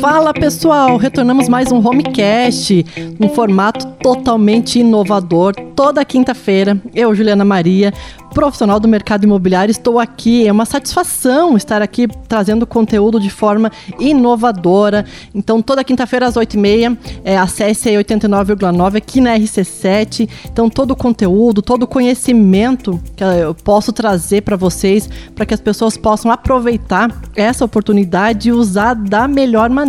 Fala pessoal, retornamos mais um Homecast, um formato totalmente inovador. Toda quinta-feira, eu, Juliana Maria, profissional do mercado imobiliário, estou aqui. É uma satisfação estar aqui trazendo conteúdo de forma inovadora. Então, toda quinta-feira às 8h30, é, acesse aí 89,9 aqui na RC7. Então, todo o conteúdo, todo o conhecimento que eu posso trazer para vocês, para que as pessoas possam aproveitar essa oportunidade e usar da melhor maneira,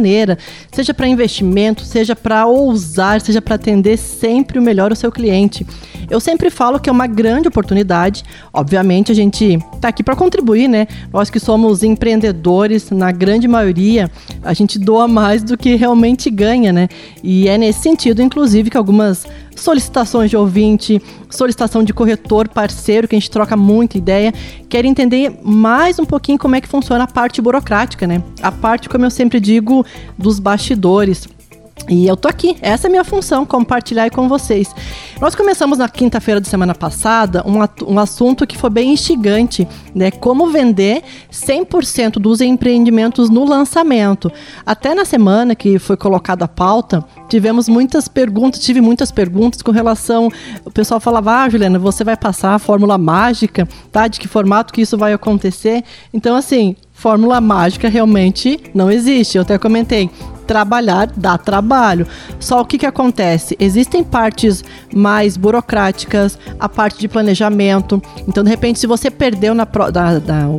seja para investimento, seja para ousar, seja para atender sempre o melhor o seu cliente. Eu sempre falo que é uma grande oportunidade Obviamente, a gente está aqui para contribuir, né? Nós que somos empreendedores, na grande maioria, a gente doa mais do que realmente ganha, né? E é nesse sentido, inclusive, que algumas solicitações de ouvinte, solicitação de corretor parceiro, que a gente troca muita ideia, quer entender mais um pouquinho como é que funciona a parte burocrática, né? A parte, como eu sempre digo, dos bastidores. E eu tô aqui, essa é a minha função, compartilhar com vocês. Nós começamos na quinta-feira de semana passada um, um assunto que foi bem instigante, né? Como vender 100% dos empreendimentos no lançamento. Até na semana que foi colocada a pauta, tivemos muitas perguntas, tive muitas perguntas com relação. O pessoal falava, ah, Juliana, você vai passar a fórmula mágica, tá? De que formato que isso vai acontecer? Então, assim, fórmula mágica realmente não existe. Eu até comentei trabalhar dá trabalho. Só o que, que acontece? Existem partes mais burocráticas, a parte de planejamento. Então, de repente, se você perdeu na,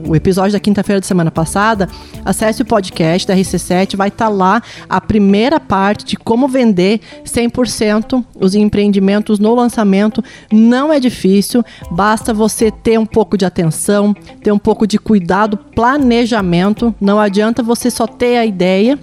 o episódio da quinta-feira da semana passada, acesse o podcast da RC7, vai estar tá lá a primeira parte de como vender 100% os empreendimentos no lançamento. Não é difícil, basta você ter um pouco de atenção, ter um pouco de cuidado, planejamento. Não adianta você só ter a ideia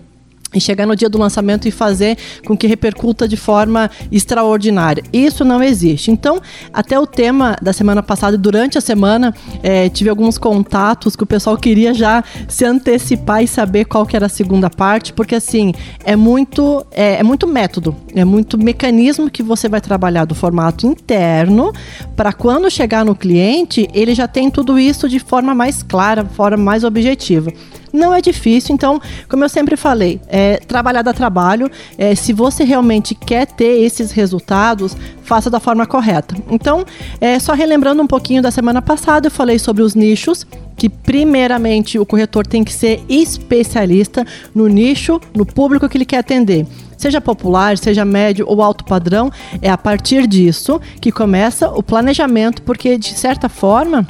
e chegar no dia do lançamento e fazer com que repercuta de forma extraordinária. Isso não existe. Então, até o tema da semana passada, durante a semana, é, tive alguns contatos que o pessoal queria já se antecipar e saber qual que era a segunda parte, porque assim, é muito, é, é muito método, é muito mecanismo que você vai trabalhar do formato interno para quando chegar no cliente, ele já tem tudo isso de forma mais clara, forma mais objetiva não é difícil. Então, como eu sempre falei, é, trabalhar dá trabalho. É, se você realmente quer ter esses resultados, faça da forma correta. Então, é, só relembrando um pouquinho da semana passada, eu falei sobre os nichos que primeiramente o corretor tem que ser especialista no nicho, no público que ele quer atender. Seja popular, seja médio ou alto padrão, é a partir disso que começa o planejamento, porque de certa forma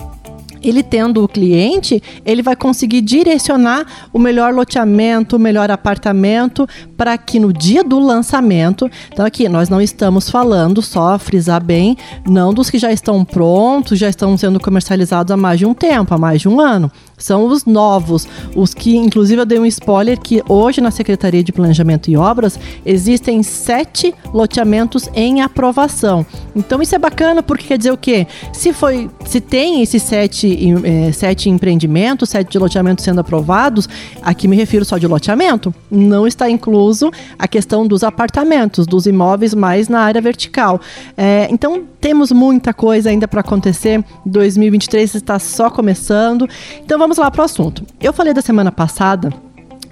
ele tendo o cliente, ele vai conseguir direcionar o melhor loteamento, o melhor apartamento para que no dia do lançamento, então aqui nós não estamos falando só frisar bem, não dos que já estão prontos, já estão sendo comercializados há mais de um tempo, há mais de um ano. São os novos, os que, inclusive, eu dei um spoiler que hoje na Secretaria de Planejamento e Obras existem sete loteamentos em aprovação. Então isso é bacana porque quer dizer o quê? Se foi, se tem esses sete, é, sete empreendimentos, sete loteamentos sendo aprovados, aqui me refiro só de loteamento, não está incluso a questão dos apartamentos, dos imóveis mais na área vertical. É, então temos muita coisa ainda para acontecer. 2023 está só começando. Então vamos lá para o assunto. Eu falei da semana passada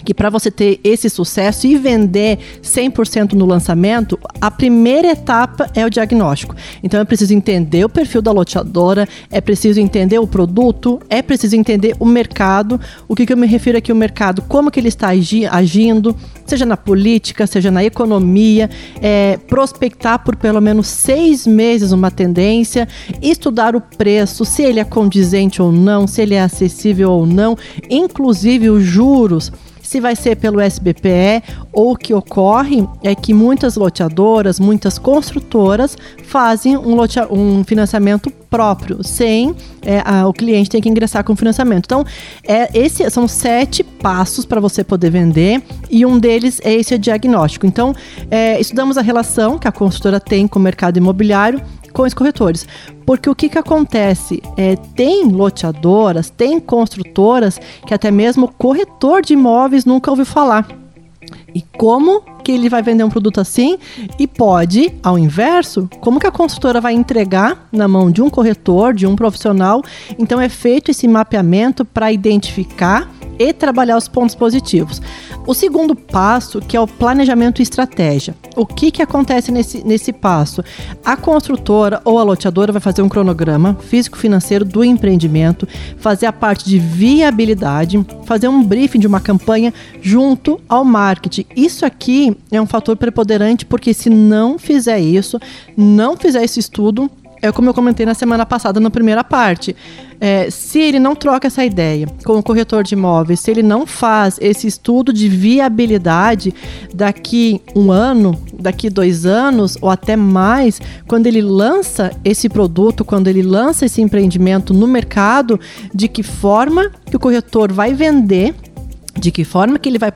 que para você ter esse sucesso e vender 100% no lançamento, a primeira etapa é o diagnóstico. Então é preciso entender o perfil da loteadora, é preciso entender o produto, é preciso entender o mercado. O que, que eu me refiro aqui o mercado, como que ele está agindo, seja na política, seja na economia, é, prospectar por pelo menos seis meses uma tendência, estudar o preço, se ele é condizente ou não, se ele é acessível ou não, inclusive os juros se vai ser pelo SBPE ou o que ocorre é que muitas loteadoras, muitas construtoras fazem um, um financiamento próprio, sem é, a, o cliente ter que ingressar com financiamento. Então, é, são sete passos para você poder vender e um deles é esse diagnóstico. Então, é, estudamos a relação que a construtora tem com o mercado imobiliário com os corretores. Porque o que, que acontece? É, tem loteadoras, tem construtoras que até mesmo corretor de imóveis nunca ouviu falar. E como que ele vai vender um produto assim? E pode, ao inverso, como que a construtora vai entregar na mão de um corretor, de um profissional? Então é feito esse mapeamento para identificar e trabalhar os pontos positivos. O segundo passo, que é o planejamento e estratégia. O que, que acontece nesse, nesse passo? A construtora ou a loteadora vai fazer um cronograma físico-financeiro do empreendimento, fazer a parte de viabilidade, fazer um briefing de uma campanha junto ao marketing. Isso aqui é um fator preponderante porque se não fizer isso, não fizer esse estudo, é como eu comentei na semana passada na primeira parte. É, se ele não troca essa ideia com o corretor de imóveis, se ele não faz esse estudo de viabilidade daqui um ano, daqui dois anos ou até mais, quando ele lança esse produto, quando ele lança esse empreendimento no mercado, de que forma que o corretor vai vender de que forma que ele vai,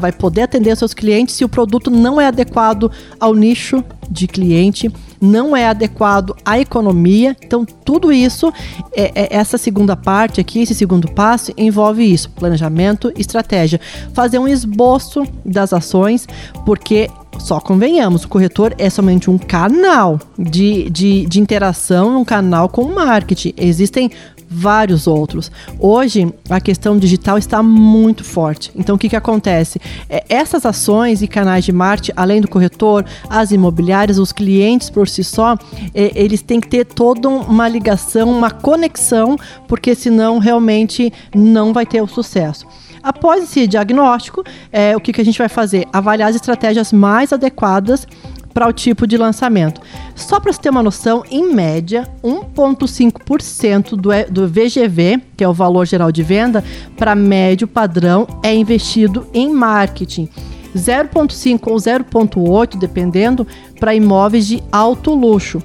vai poder atender seus clientes se o produto não é adequado ao nicho de cliente, não é adequado à economia. Então, tudo isso, é, é, essa segunda parte aqui, esse segundo passo, envolve isso: planejamento, estratégia. Fazer um esboço das ações, porque só convenhamos, o corretor é somente um canal de, de, de interação, um canal com o marketing. Existem vários outros. Hoje, a questão digital está muito forte. Então, o que, que acontece? É, essas ações e canais de marketing, além do corretor, as imobiliárias, os clientes por si só, é, eles têm que ter toda uma ligação, uma conexão, porque senão realmente não vai ter o sucesso. Após esse diagnóstico, é, o que, que a gente vai fazer? Avaliar as estratégias mais adequadas para o tipo de lançamento. Só para você ter uma noção, em média, 1,5% do, do VGV, que é o valor geral de venda, para médio padrão, é investido em marketing. 0,5 ou 0,8, dependendo, para imóveis de alto luxo.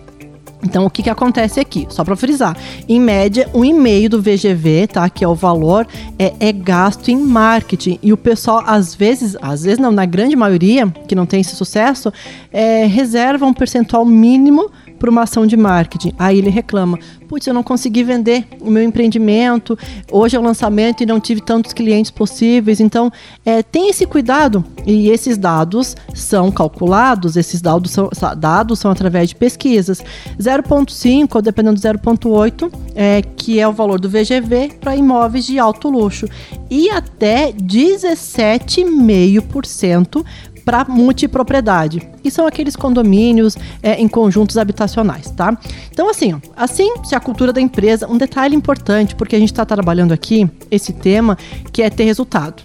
Então, o que, que acontece aqui? Só para frisar, em média, um e-mail do VGV, tá? Que é o valor, é, é, gasto em marketing. E o pessoal, às vezes, às vezes não, na grande maioria, que não tem esse sucesso, é, reserva um percentual mínimo para uma ação de marketing. Aí ele reclama: putz, eu não consegui vender o meu empreendimento, hoje é o lançamento e não tive tantos clientes possíveis. Então, é, tem esse cuidado e esses dados são calculados, esses dados são, dados são através de pesquisas. 0,5 ou dependendo do 0,8, é, que é o valor do VGV para imóveis de alto luxo, e até 17,5% para multipropriedade. E são aqueles condomínios é, em conjuntos habitacionais, tá? Então, assim, assim, se a cultura da empresa, um detalhe importante, porque a gente está trabalhando aqui esse tema, que é ter resultado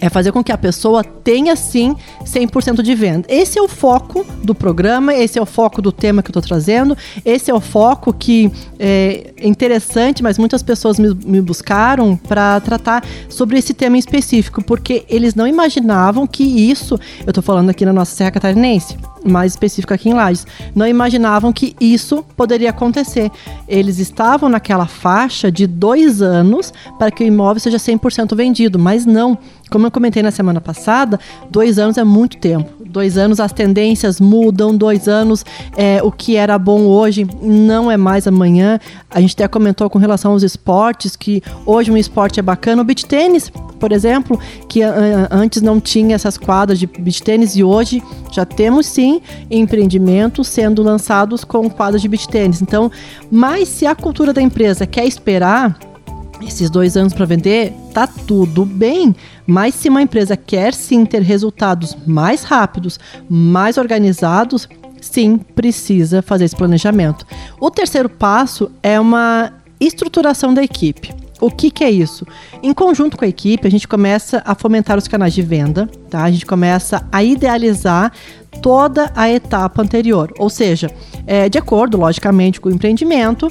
é fazer com que a pessoa tenha sim 100% de venda. Esse é o foco do programa, esse é o foco do tema que eu estou trazendo, esse é o foco que é interessante, mas muitas pessoas me, me buscaram para tratar sobre esse tema em específico, porque eles não imaginavam que isso, eu estou falando aqui na nossa Serra Catarinense, mais específico aqui em Lages, não imaginavam que isso poderia acontecer. Eles estavam naquela faixa de dois anos para que o imóvel seja 100% vendido, mas não. Como eu comentei na semana passada, dois anos é muito tempo. Dois anos as tendências mudam, dois anos é, o que era bom hoje não é mais amanhã. A gente até comentou com relação aos esportes que hoje um esporte é bacana. O beach tênis, por exemplo, que antes não tinha essas quadras de beach tênis e hoje já temos sim empreendimentos sendo lançados com quadras de beach tênis. Então, mas se a cultura da empresa quer esperar esses dois anos para vender, tá tudo bem. Mas se uma empresa quer sim ter resultados mais rápidos, mais organizados, sim, precisa fazer esse planejamento. O terceiro passo é uma estruturação da equipe. O que, que, é isso? Em conjunto com a equipe, a gente começa a fomentar os canais de venda, tá? A gente começa a idealizar toda a etapa anterior, ou seja, é, de acordo, logicamente, com o empreendimento,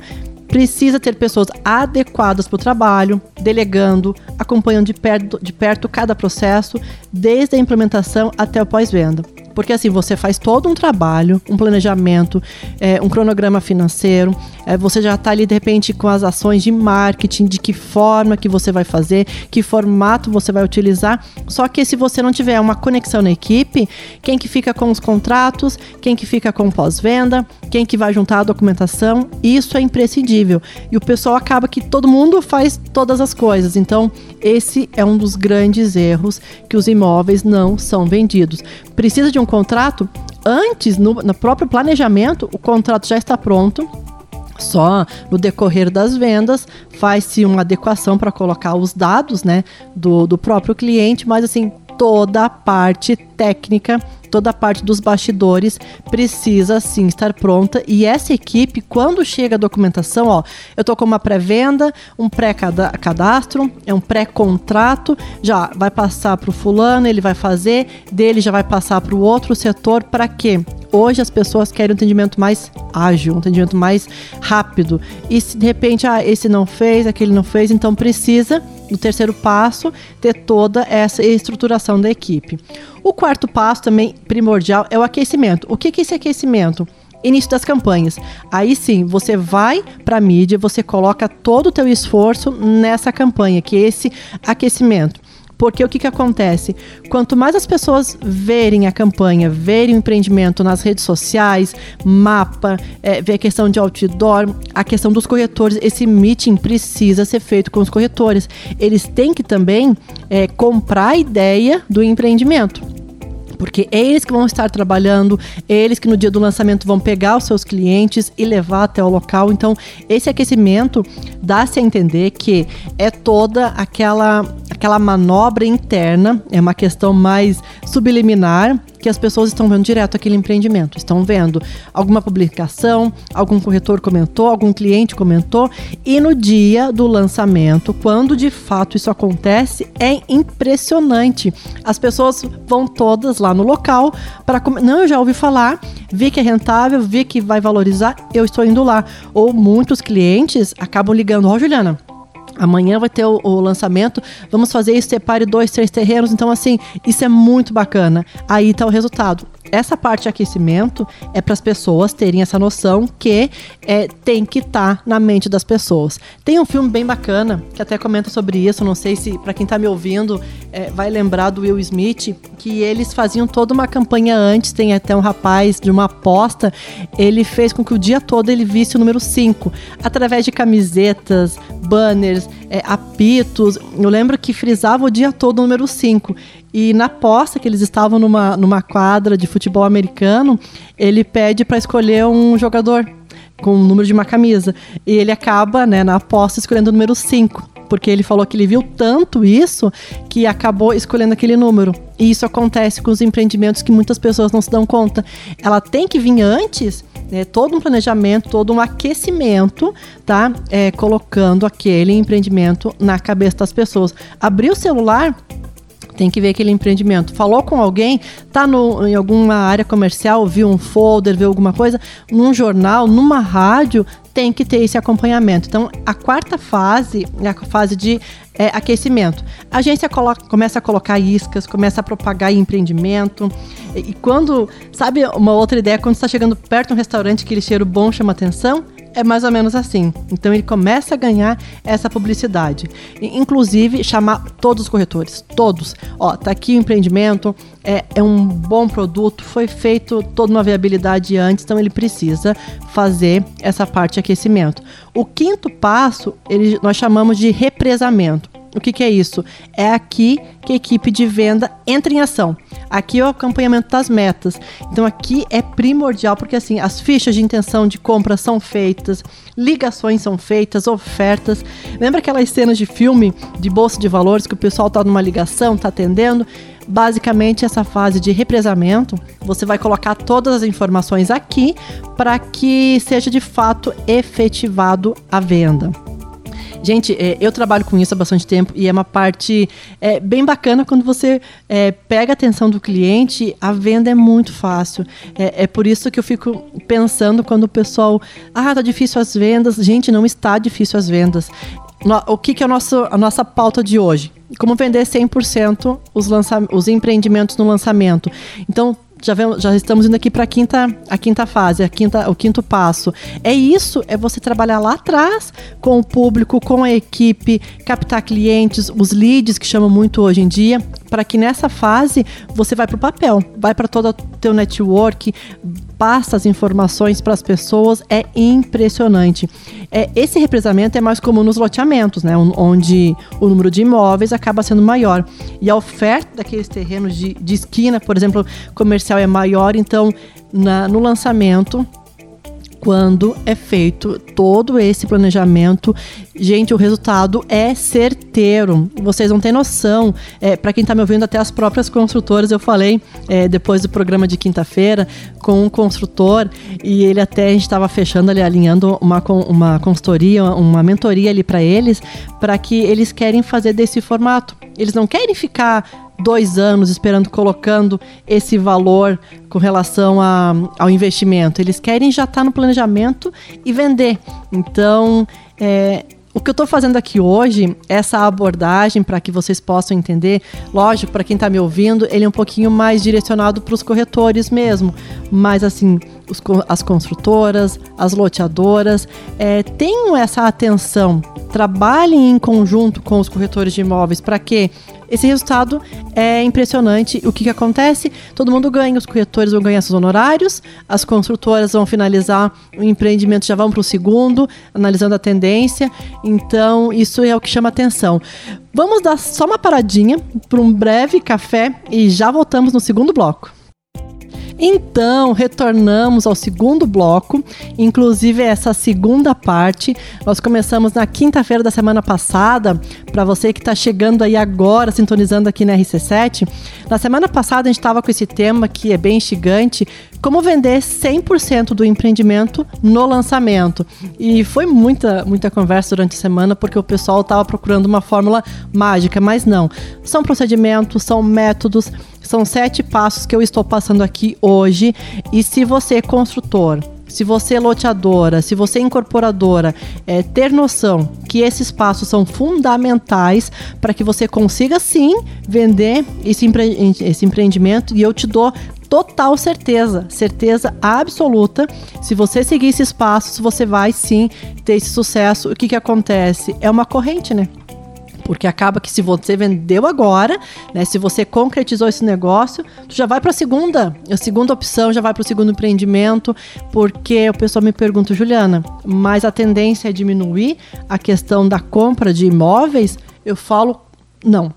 precisa ter pessoas adequadas para o trabalho, delegando, acompanhando de perto, de perto cada processo, desde a implementação até o pós-venda. Porque assim, você faz todo um trabalho, um planejamento, é, um cronograma financeiro, é, você já está ali de repente com as ações de marketing, de que forma que você vai fazer, que formato você vai utilizar. Só que se você não tiver uma conexão na equipe, quem que fica com os contratos, quem que fica com pós-venda, quem que vai juntar a documentação, isso é imprescindível. E o pessoal acaba que todo mundo faz todas as coisas. Então, esse é um dos grandes erros que os imóveis não são vendidos. Precisa de um contrato, antes, no, no próprio planejamento, o contrato já está pronto, Só no decorrer das vendas faz-se uma adequação para colocar os dados né, do, do próprio cliente, mas assim, toda a parte técnica, toda a parte dos bastidores precisa sim estar pronta. E essa equipe, quando chega a documentação, ó, eu tô com uma pré-venda, um pré-cadastro, é um pré-contrato, já vai passar para o fulano, ele vai fazer, dele já vai passar para o outro setor, para quê? Hoje as pessoas querem um atendimento mais ágil, um atendimento mais rápido. E se de repente, ah, esse não fez, aquele não fez, então precisa, no terceiro passo, ter toda essa estruturação da equipe. O quarto passo também primordial é o aquecimento. O que é esse aquecimento? início das campanhas. Aí sim, você vai para a mídia, você coloca todo o teu esforço nessa campanha, que é esse aquecimento. Porque o que, que acontece? Quanto mais as pessoas verem a campanha, verem o empreendimento nas redes sociais, mapa, é, ver a questão de outdoor, a questão dos corretores, esse meeting precisa ser feito com os corretores. Eles têm que também é, comprar a ideia do empreendimento porque é eles que vão estar trabalhando, eles que no dia do lançamento vão pegar os seus clientes e levar até o local. Então, esse aquecimento dá-se a entender que é toda aquela aquela manobra interna, é uma questão mais subliminar que as pessoas estão vendo direto aquele empreendimento. Estão vendo alguma publicação, algum corretor comentou, algum cliente comentou, e no dia do lançamento, quando de fato isso acontece, é impressionante. As pessoas vão todas lá no local para não, eu já ouvi falar, vi que é rentável, vi que vai valorizar, eu estou indo lá. Ou muitos clientes acabam ligando, ó, oh, Juliana, Amanhã vai ter o, o, lançamento. Vamos fazer isso, separe dois, três terrenos. Então, assim, isso é muito bacana. Aí tá o resultado essa parte de aquecimento é para as pessoas terem essa noção que é, tem que estar tá na mente das pessoas. Tem um filme bem bacana que até comenta sobre isso. Não sei se para quem está me ouvindo é, vai lembrar do Will Smith que eles faziam toda uma campanha antes. Tem até um rapaz de uma aposta. Ele fez com que o dia todo ele visse o número 5 através de camisetas, banners, é, apitos. Eu lembro que frisava o dia todo o número 5. E na aposta que eles estavam numa, numa quadra de futebol americano, ele pede para escolher um jogador com o número de uma camisa. E ele acaba, né, na aposta, escolhendo o número 5. Porque ele falou que ele viu tanto isso que acabou escolhendo aquele número. E isso acontece com os empreendimentos que muitas pessoas não se dão conta. Ela tem que vir antes né, todo um planejamento, todo um aquecimento, tá? É, colocando aquele empreendimento na cabeça das pessoas. Abrir o celular, tem que ver aquele empreendimento. Falou com alguém, tá no, em alguma área comercial, viu um folder, viu alguma coisa, num jornal, numa rádio, tem que ter esse acompanhamento. Então, a quarta fase é a fase de é, aquecimento. A agência coloca, começa a colocar iscas, começa a propagar empreendimento. E, e quando, sabe, uma outra ideia, quando está chegando perto de um restaurante, aquele cheiro bom chama atenção, é mais ou menos assim. Então ele começa a ganhar essa publicidade. Inclusive, chamar todos os corretores. Todos. Ó, tá aqui o empreendimento, é, é um bom produto, foi feito toda uma viabilidade antes, então ele precisa fazer essa parte de aquecimento. O quinto passo, ele, nós chamamos de represamento. O que, que, é isso? É aqui que a equipe de venda entra em ação. Aqui é o acompanhamento das metas. Então aqui é primordial porque assim, as fichas de intenção de compra são feitas, ligações são feitas, ofertas. Lembra aquelas cenas de filme de bolsa de valores que o pessoal tá numa ligação, tá atendendo? Basicamente essa fase de represamento, você vai colocar todas as informações aqui para que seja de fato efetivado a venda. Gente, é, eu trabalho com isso há bastante tempo e é uma parte é, bem bacana quando você é, pega a atenção do cliente, a venda é muito fácil. É, é, por isso que eu fico pensando quando o pessoal, ah, tá difícil as vendas. Gente, não está difícil as vendas. O que, que é a nossa, a nossa pauta de hoje? Como vender 100% os, lança os empreendimentos no lançamento. Então, já, vemos, já estamos indo aqui para a quinta, a quinta fase, a quinta, o quinto passo. É isso, é você trabalhar lá atrás com o público, com a equipe, captar clientes, os leads que chamam muito hoje em dia, para que nessa fase você vai para o papel, vai para todo o teu network, passa as informações para as pessoas, é impressionante. É, esse represamento é mais comum nos loteamentos, né, onde o número de imóveis acaba sendo maior. E a oferta daqueles terrenos de, de esquina, por exemplo, comercial é maior, então na, no lançamento quando é feito todo esse planejamento, gente, o resultado é certeiro. Vocês não têm noção. É, Para quem está me ouvindo, até as próprias construtoras, eu falei é, depois do programa de quinta-feira com um construtor e ele até a gente estava fechando ali, alinhando uma, uma consultoria, uma mentoria ali para eles, para que eles querem fazer desse formato. Eles não querem ficar dois anos esperando, colocando esse valor com relação a, ao investimento. Eles querem já estar tá no planejamento e vender. Então, é, o que eu estou fazendo aqui hoje, essa abordagem para que vocês possam entender, lógico, para quem está me ouvindo, ele é um pouquinho mais direcionado para os corretores mesmo, mas assim, os, as construtoras, as loteadoras, é, tenham essa atenção, trabalhem em conjunto com os corretores de imóveis para que esse resultado é impressionante. O que, que acontece? Todo mundo ganha, os corretores vão ganhar seus honorários, as construtoras vão finalizar o empreendimento, já vão para o segundo, analisando a tendência. Então, isso é o que chama atenção. Vamos dar só uma paradinha para um breve café e já voltamos no segundo bloco. Então, retornamos ao segundo bloco, inclusive essa segunda parte. Nós começamos na quinta-feira da semana passada, para você que está chegando aí agora, sintonizando aqui na RC7. Na semana passada a gente estava com esse tema que é bem instigante, como vender 100% do empreendimento no lançamento. E foi muita, muita conversa durante a semana, porque o pessoal estava procurando uma fórmula mágica, mas não. São procedimentos, são métodos, são sete passos que eu estou passando aqui hoje. E se você é construtor, se você é loteadora, se você é incorporadora, é, ter noção que esses passos são fundamentais para que você consiga sim vender esse, empre esse empreendimento e eu te dou total certeza, certeza absoluta. Se você seguir esses passos, você vai sim ter esse sucesso. O que, que acontece? É uma corrente, né? Porque acaba que se você vendeu agora, né, se você concretizou esse negócio, tu já vai para a segunda, a segunda opção, já vai para o segundo empreendimento, porque o pessoal me pergunta, Juliana, mas a tendência é diminuir a questão da compra de imóveis? Eu falo, não,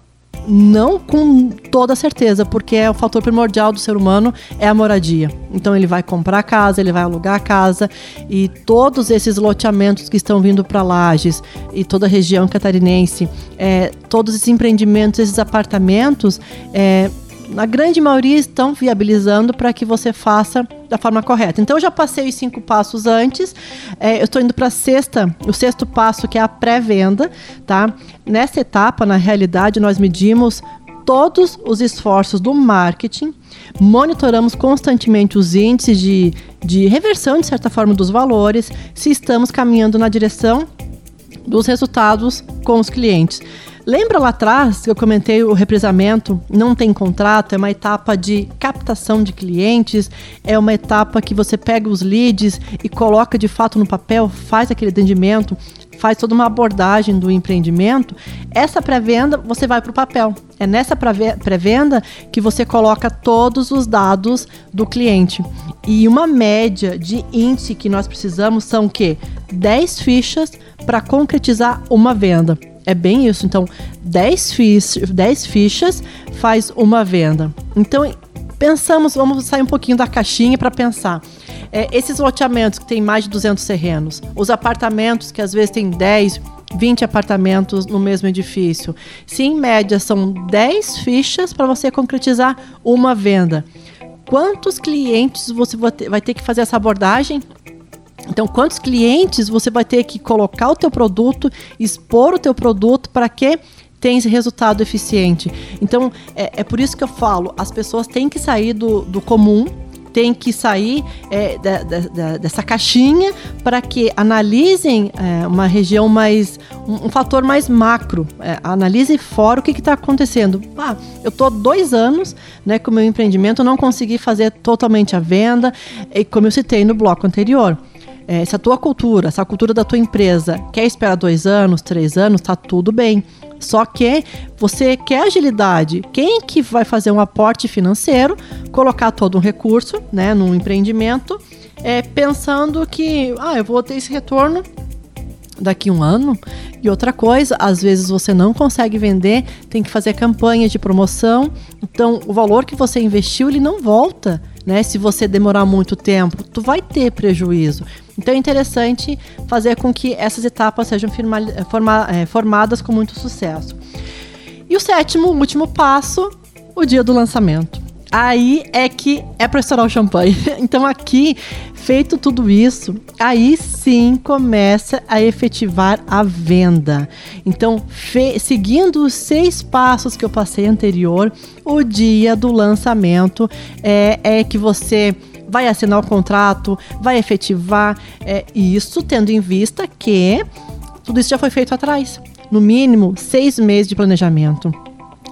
não com toda certeza, porque é o fator primordial do ser humano é a moradia. Então ele vai comprar casa, ele vai alugar a casa e todos esses loteamentos que estão vindo para Lages e toda a região catarinense, é, todos esses empreendimentos, esses apartamentos, é, na grande maioria estão viabilizando para que você faça da forma correta. Então eu já passei os cinco passos antes. É, eu estou indo para a sexta, o sexto passo que é a pré-venda, tá? Nessa etapa, na realidade, nós medimos todos os esforços do marketing, monitoramos constantemente os índices de, de reversão, de certa forma, dos valores, se estamos caminhando na direção dos resultados com os clientes. Lembra lá atrás que eu comentei o represamento? Não tem contrato, é uma etapa de captação de clientes, é uma etapa que você pega os leads e coloca de fato no papel, faz aquele atendimento, faz toda uma abordagem do empreendimento. Essa pré-venda você vai para o papel. É nessa pré-venda que você coloca todos os dados do cliente. E uma média de índice que nós precisamos são o quê? 10 fichas para concretizar uma venda. É bem isso. Então, 10 fichas, 10 fichas faz uma venda. Então, pensamos, vamos sair um pouquinho da caixinha para pensar. É, esses loteamentos que tem mais de 200 terrenos, os apartamentos que às vezes tem 10, 20 apartamentos no mesmo edifício. Se em média são 10 fichas para você concretizar uma venda. Quantos clientes você vai ter que fazer essa abordagem? Então, quantos clientes você vai ter que colocar o teu produto, expor o teu produto para que tenha esse resultado eficiente? Então, é, é, por isso que eu falo, as pessoas têm que sair do, do comum, têm que sair é, da, da, dessa caixinha para que analisem é, uma região mais, um, um fator mais macro, é, analise fora o que está acontecendo. Ah, eu estou dois anos né, com o meu empreendimento, não consegui fazer totalmente a venda, e como eu citei no bloco anterior é, se a tua cultura, se a cultura da tua empresa quer esperar dois anos, três anos, tá tudo bem. Só que você quer agilidade. Quem que vai fazer um aporte financeiro, colocar todo um recurso, né, num empreendimento, é, pensando que, ah, eu vou ter esse retorno daqui um ano. E outra coisa, às vezes você não consegue vender, tem que fazer campanhas de promoção. Então, o valor que você investiu, ele não volta, né? Se você demorar muito tempo, tu vai ter prejuízo. Então, é interessante fazer com que essas etapas sejam firma, forma, é, formadas com muito sucesso. E o sétimo, último passo, o dia do lançamento. Aí é que é para estourar o champanhe. Então aqui, feito tudo isso, aí sim começa a efetivar a venda. Então, seguindo os seis passos que eu passei anterior, o dia do lançamento é, é que você vai assinar o contrato, vai efetivar, é, isso tendo em vista que tudo isso já foi feito atrás. No mínimo, seis meses de planejamento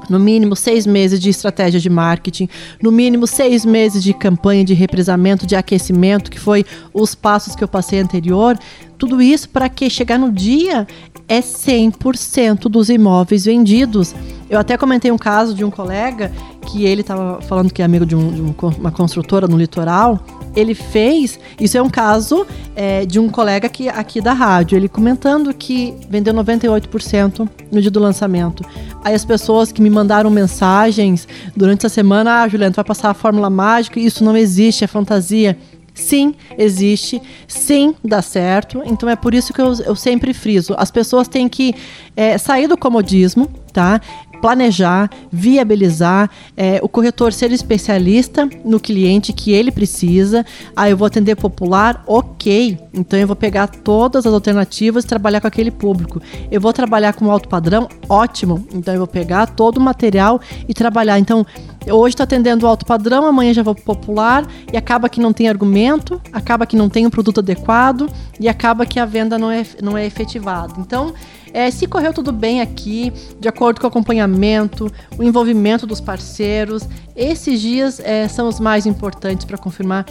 no mínimo seis meses de estratégia de marketing, no mínimo seis meses de campanha de represamento, de aquecimento, que foi os passos que eu passei anterior. Tudo isso para que chegar no dia é 100% dos imóveis vendidos. Eu até comentei um caso de um colega que ele estava falando que é amigo de, um, de uma construtora no litoral ele fez. Isso é um caso é, de um colega aqui, aqui da rádio. Ele comentando que vendeu 98% no dia do lançamento. Aí as pessoas que me mandaram mensagens durante essa semana, ah, Juliana, tu vai passar a fórmula mágica, isso não existe, é fantasia. Sim, existe. Sim, dá certo. Então é por isso que eu, eu sempre friso. As pessoas têm que é, sair do comodismo, tá? planejar, viabilizar, é, o corretor ser especialista no cliente que ele precisa. Ah, eu vou atender popular, ok. Então eu vou pegar todas as alternativas e trabalhar com aquele público. Eu vou trabalhar com alto padrão, ótimo. Então eu vou pegar todo o material e trabalhar. Então hoje estou atendendo alto padrão, amanhã já vou popular e acaba que não tem argumento, acaba que não tem um produto adequado e acaba que a venda não é, não é efetivada. Então é, se correu tudo bem aqui, de acordo com o acompanhamento, o envolvimento dos parceiros, esses dias é, são os mais importantes para confirmar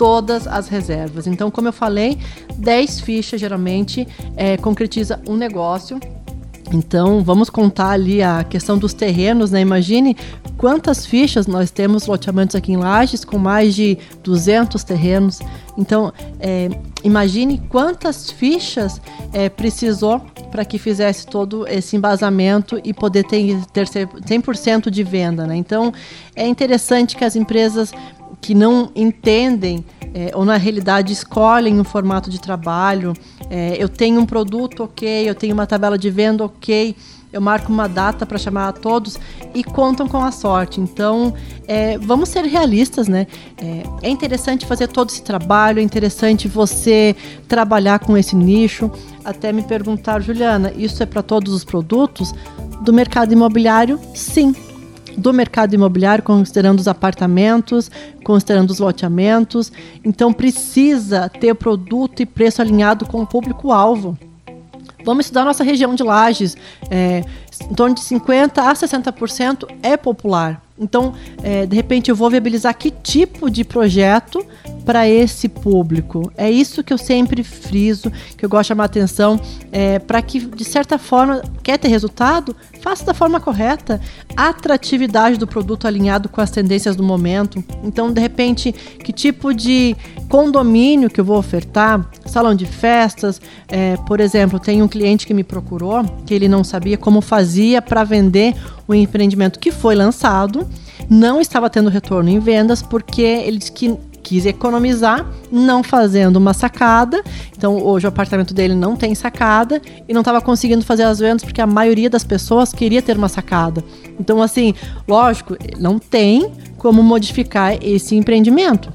todas as reservas. Então, como eu falei, 10 fichas geralmente é, concretiza um negócio. Então, vamos contar ali a questão dos terrenos, né? Imagine quantas fichas nós temos loteamentos aqui em Lages com mais de 200 terrenos. Então, é, imagine quantas fichas é, precisou para que fizesse todo esse embasamento e poder ter, ter 100% de venda. Né? Então, é interessante que as empresas que não entendem é, ou na realidade escolhem um formato de trabalho, é, eu tenho um produto ok, eu tenho uma tabela de venda ok, eu marco uma data para chamar a todos e contam com a sorte. Então, é, vamos ser realistas, né? É, é, interessante fazer todo esse trabalho, é interessante você trabalhar com esse nicho. Até me perguntar, Juliana, isso é para todos os produtos? Do mercado imobiliário, sim. Do mercado imobiliário, considerando os apartamentos, considerando os loteamentos. Então, precisa ter produto e preço alinhado com o público-alvo. Vamos estudar nossa região de lajes. É, em torno de 50% a 60% é popular. Então, é, de repente, eu vou viabilizar que tipo de projeto para esse público. É isso que eu sempre friso, que eu gosto de chamar atenção, é, para que, de certa forma, quer ter resultado? Faça da forma correta. Atratividade do produto alinhado com as tendências do momento. Então, de repente, que tipo de condomínio que eu vou ofertar? Salão de festas, é, por exemplo, tem um cliente que me procurou que ele não sabia como fazia para vender o empreendimento que foi lançado, não estava tendo retorno em vendas porque ele disse que quis economizar, não fazendo uma sacada. Então, hoje o apartamento dele não tem sacada e não estava conseguindo fazer as vendas porque a maioria das pessoas queria ter uma sacada. Então, assim, lógico, não tem como modificar esse empreendimento.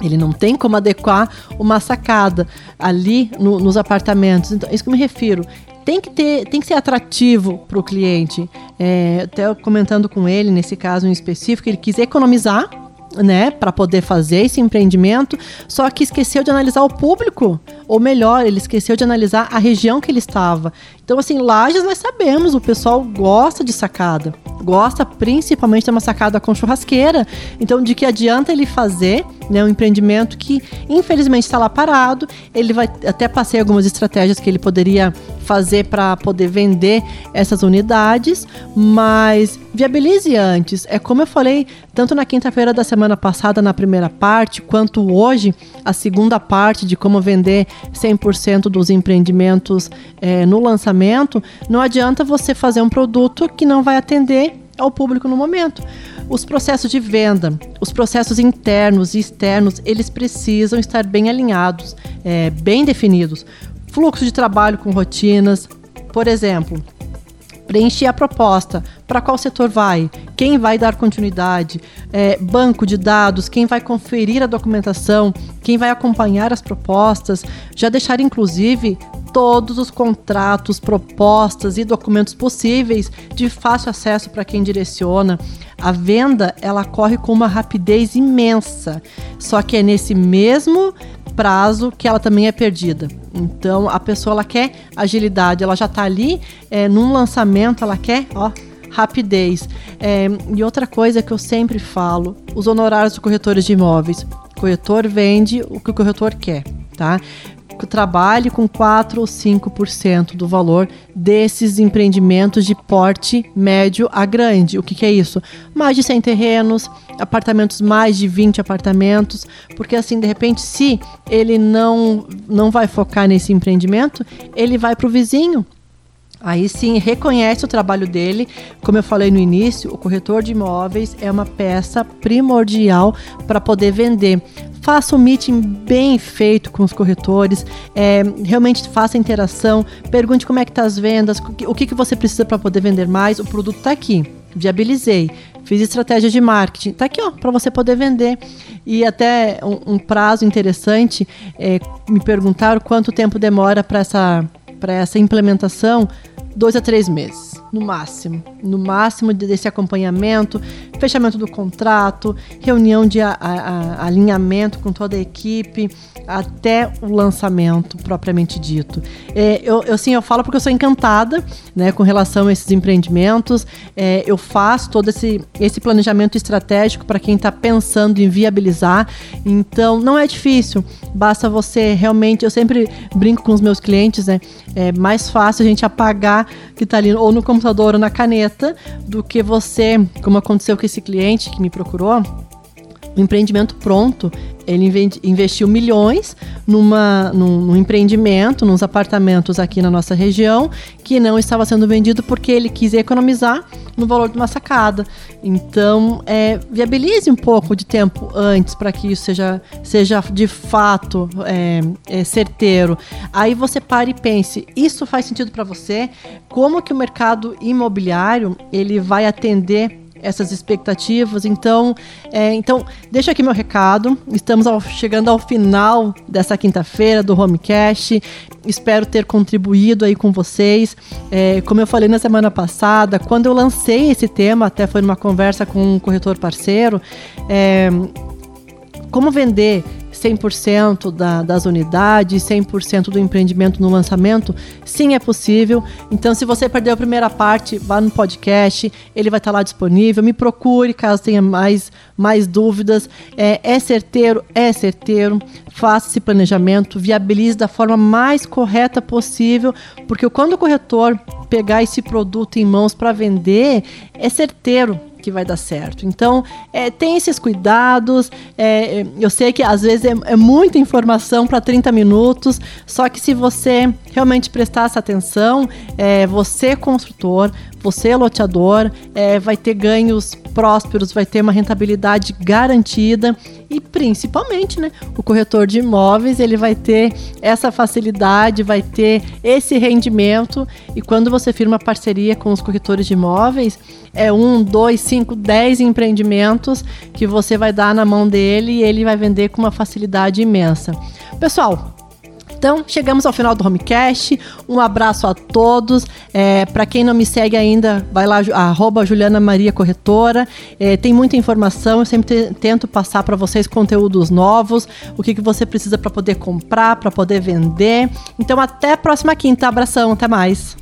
Ele não tem como adequar uma sacada ali no, nos apartamentos. Então, é isso que eu me refiro tem que ter, tem que ser atrativo para o cliente. É, até comentando com ele nesse caso em específico, ele quis economizar, né, para poder fazer esse empreendimento, só que esqueceu de analisar o público, ou melhor, ele esqueceu de analisar a região que ele estava. Então, assim, Lages nós sabemos, o pessoal gosta de sacada, gosta principalmente de uma sacada com churrasqueira. Então, de que adianta ele fazer né, um empreendimento que infelizmente está lá parado? Ele vai até passei algumas estratégias que ele poderia fazer para poder vender essas unidades, mas viabilize antes. É como eu falei, tanto na quinta-feira da semana passada, na primeira parte, quanto hoje, a segunda parte de como vender 100% dos empreendimentos é, no lançamento, não adianta você fazer um produto que não vai atender ao público no momento. Os processos de venda, os processos internos e externos, eles precisam estar bem alinhados, é, bem definidos. Fluxo de trabalho com rotinas, por exemplo, preencher a proposta, para qual setor vai, quem vai dar continuidade, é, banco de dados, quem vai conferir a documentação, quem vai acompanhar as propostas, já deixar inclusive todos os contratos, propostas e documentos possíveis de fácil acesso para quem direciona. A venda ela corre com uma rapidez imensa, só que é nesse mesmo prazo que ela também é perdida. Então a pessoa ela quer agilidade, ela já está ali é, num lançamento, ela quer ó, rapidez. É, e outra coisa que eu sempre falo: os honorários dos corretores de imóveis. O corretor vende o que o corretor quer, tá? Trabalhe com 4 ou 5% do valor desses empreendimentos de porte médio a grande. O que, que, é isso? Mais de 100 terrenos, apartamentos mais de 20 apartamentos, porque assim, de repente, se ele não, não vai focar nesse empreendimento, ele vai para o vizinho. Aí sim, reconhece o trabalho dele. Como eu falei no início, o corretor de imóveis é uma peça primordial para poder vender faça um meeting bem feito com os corretores, é, realmente faça interação, pergunte como é que tá as vendas, o que, que você precisa para poder vender mais. O produto está aqui, viabilizei, fiz estratégia de marketing, está aqui ó para você poder vender. E até um, um prazo interessante, é, me perguntaram quanto tempo demora para essa para essa implementação dois a três meses, no máximo. No máximo desse acompanhamento, fechamento do contrato, reunião de a, a, alinhamento com toda a equipe, até o lançamento propriamente dito. É, eu, eu sim, eu falo porque eu sou encantada né, com relação a esses empreendimentos. É, eu faço todo esse, esse planejamento estratégico para quem está pensando em viabilizar. Então, não é difícil. Basta você realmente. Eu sempre brinco com os meus clientes, né? É mais fácil a gente apagar que está ali ou no computador ou na caneta do que você, como aconteceu com esse cliente que me procurou o empreendimento pronto, ele investiu milhões numa, num, num, empreendimento, nos apartamentos aqui na nossa região, que não estava sendo vendido porque ele quis economizar no valor de uma sacada. Então, é, viabilize um pouco de tempo antes para que isso seja, seja de fato é, é, certeiro. Aí você pare e pense: isso faz sentido para você? Como que o mercado imobiliário ele vai atender essas expectativas. Então, é, então deixa aqui meu recado. Estamos ao, chegando ao final dessa quinta-feira do Homecast. Espero ter contribuído aí com vocês. É, como eu falei na semana passada, quando eu lancei esse tema, até foi numa conversa com um corretor parceiro, é, como vender 100% da, das unidades, 100% do empreendimento no lançamento? Sim, é possível. Então, se você perdeu a primeira parte, vá no podcast, ele vai estar lá disponível. Me procure caso tenha mais, mais dúvidas. É, é certeiro? É certeiro. Faça esse planejamento, viabilize da forma mais correta possível, porque quando o corretor pegar esse produto em mãos para vender, é certeiro que vai dar certo. Então, é, tem esses cuidados. É, eu sei que às vezes é, é muita informação para 30 minutos, só que se você realmente prestar essa atenção, é, você, construtor, você, loteador, é, vai ter ganhos prósperos, vai ter uma rentabilidade garantida e principalmente, né, o corretor de imóveis ele vai ter essa facilidade, vai ter esse rendimento e quando você firma parceria com os corretores de imóveis é um, dois, cinco, dez empreendimentos que você vai dar na mão dele e ele vai vender com uma facilidade imensa. Pessoal, então, chegamos ao final do Homecast. Um abraço a todos. É, Para quem não me segue ainda, vai lá, arroba Juliana Maria Corretora. É, tem muita informação, eu sempre tento passar para vocês conteúdos novos, o que, que você precisa para poder comprar, para poder vender. Então, até a próxima quinta. Abração, até mais.